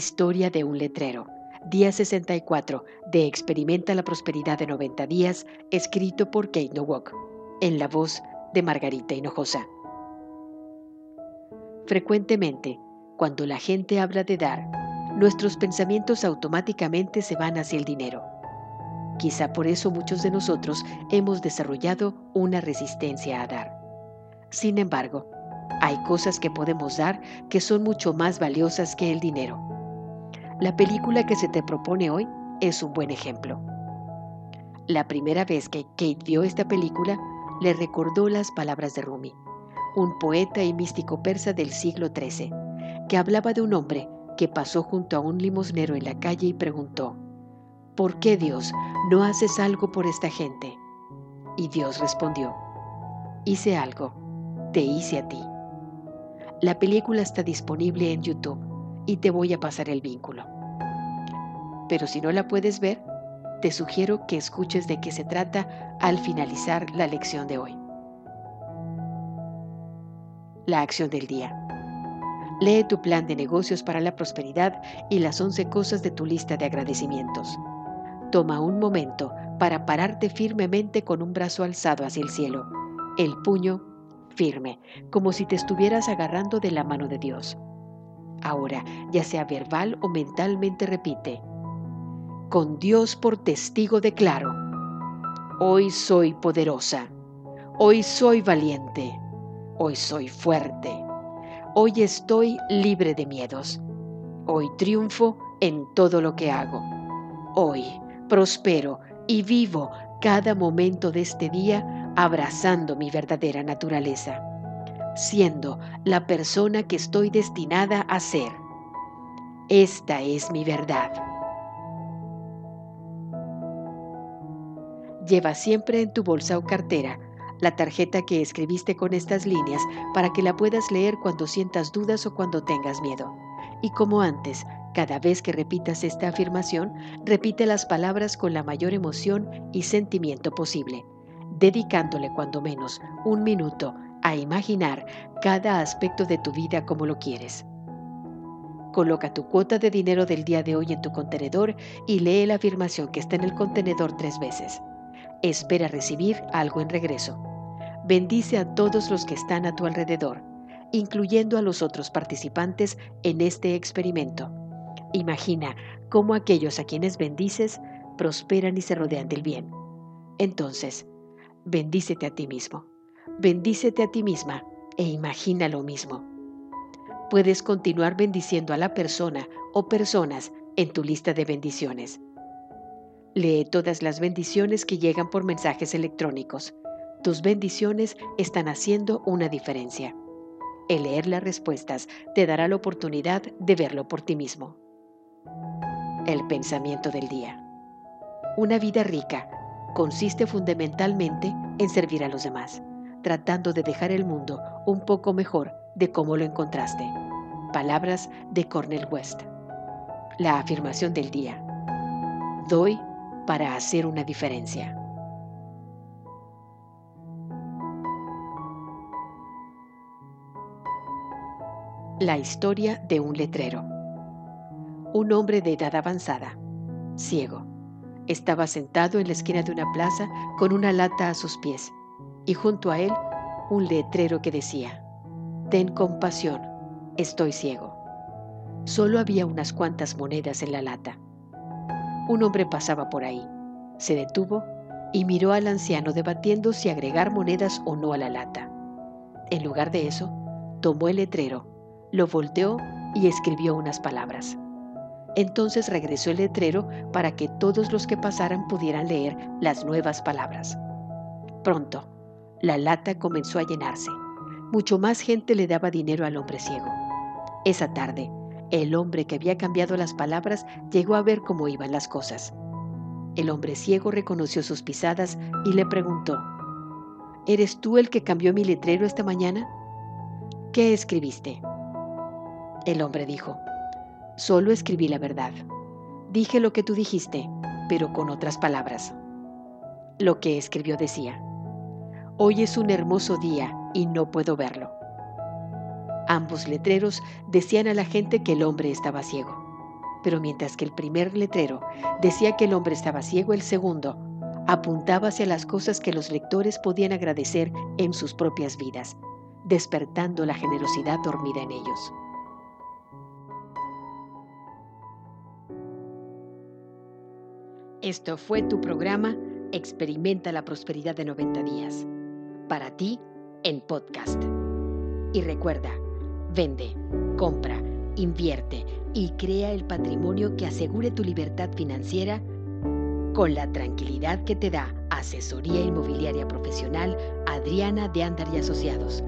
Historia de un letrero. Día 64 de Experimenta la Prosperidad de 90 días, escrito por Kate Nowak, en la voz de Margarita Hinojosa. Frecuentemente, cuando la gente habla de dar, nuestros pensamientos automáticamente se van hacia el dinero. Quizá por eso muchos de nosotros hemos desarrollado una resistencia a dar. Sin embargo, hay cosas que podemos dar que son mucho más valiosas que el dinero. La película que se te propone hoy es un buen ejemplo. La primera vez que Kate vio esta película, le recordó las palabras de Rumi, un poeta y místico persa del siglo XIII, que hablaba de un hombre que pasó junto a un limosnero en la calle y preguntó, ¿por qué Dios no haces algo por esta gente? Y Dios respondió, hice algo, te hice a ti. La película está disponible en YouTube y te voy a pasar el vínculo. Pero si no la puedes ver, te sugiero que escuches de qué se trata al finalizar la lección de hoy. La acción del día. Lee tu plan de negocios para la prosperidad y las 11 cosas de tu lista de agradecimientos. Toma un momento para pararte firmemente con un brazo alzado hacia el cielo, el puño firme, como si te estuvieras agarrando de la mano de Dios. Ahora, ya sea verbal o mentalmente, repite, con Dios por testigo declaro, hoy soy poderosa, hoy soy valiente, hoy soy fuerte, hoy estoy libre de miedos, hoy triunfo en todo lo que hago, hoy prospero y vivo cada momento de este día abrazando mi verdadera naturaleza siendo la persona que estoy destinada a ser. Esta es mi verdad. Lleva siempre en tu bolsa o cartera la tarjeta que escribiste con estas líneas para que la puedas leer cuando sientas dudas o cuando tengas miedo. Y como antes, cada vez que repitas esta afirmación, repite las palabras con la mayor emoción y sentimiento posible, dedicándole cuando menos un minuto a imaginar cada aspecto de tu vida como lo quieres. Coloca tu cuota de dinero del día de hoy en tu contenedor y lee la afirmación que está en el contenedor tres veces. Espera recibir algo en regreso. Bendice a todos los que están a tu alrededor, incluyendo a los otros participantes en este experimento. Imagina cómo aquellos a quienes bendices prosperan y se rodean del bien. Entonces, bendícete a ti mismo bendícete a ti misma e imagina lo mismo. Puedes continuar bendiciendo a la persona o personas en tu lista de bendiciones. Lee todas las bendiciones que llegan por mensajes electrónicos. Tus bendiciones están haciendo una diferencia. El leer las respuestas te dará la oportunidad de verlo por ti mismo. El pensamiento del día. Una vida rica consiste fundamentalmente en servir a los demás tratando de dejar el mundo un poco mejor de cómo lo encontraste. Palabras de Cornel West. La afirmación del día. Doy para hacer una diferencia. La historia de un letrero. Un hombre de edad avanzada, ciego, estaba sentado en la esquina de una plaza con una lata a sus pies y junto a él un letrero que decía, Ten compasión, estoy ciego. Solo había unas cuantas monedas en la lata. Un hombre pasaba por ahí, se detuvo y miró al anciano debatiendo si agregar monedas o no a la lata. En lugar de eso, tomó el letrero, lo volteó y escribió unas palabras. Entonces regresó el letrero para que todos los que pasaran pudieran leer las nuevas palabras. Pronto, la lata comenzó a llenarse. Mucho más gente le daba dinero al hombre ciego. Esa tarde, el hombre que había cambiado las palabras llegó a ver cómo iban las cosas. El hombre ciego reconoció sus pisadas y le preguntó, ¿Eres tú el que cambió mi letrero esta mañana? ¿Qué escribiste? El hombre dijo, solo escribí la verdad. Dije lo que tú dijiste, pero con otras palabras. Lo que escribió decía, hoy es un hermoso día y no puedo verlo. Ambos letreros decían a la gente que el hombre estaba ciego, pero mientras que el primer letrero decía que el hombre estaba ciego, el segundo apuntaba hacia las cosas que los lectores podían agradecer en sus propias vidas, despertando la generosidad dormida en ellos. Esto fue tu programa Experimenta la Prosperidad de 90 días. Para ti, en podcast. Y recuerda, vende, compra, invierte y crea el patrimonio que asegure tu libertad financiera con la tranquilidad que te da Asesoría Inmobiliaria Profesional Adriana de Andar y Asociados.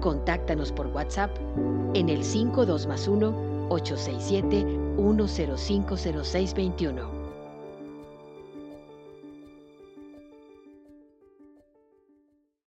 Contáctanos por WhatsApp en el 52 867 1050621